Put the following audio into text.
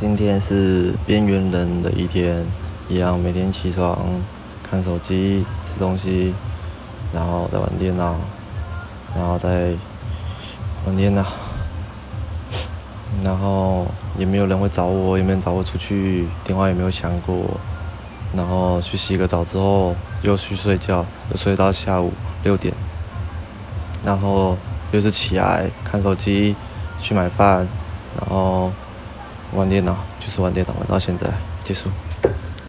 今天是边缘人的一天，一样每天起床看手机、吃东西，然后再玩电脑，然后再玩电脑，然后也没有人会找我，也没人找我出去，电话也没有响过，然后去洗个澡之后又去睡觉，又睡到下午六点，然后又是起来看手机，去买饭，然后。玩电脑就是玩电脑，玩到现在结束。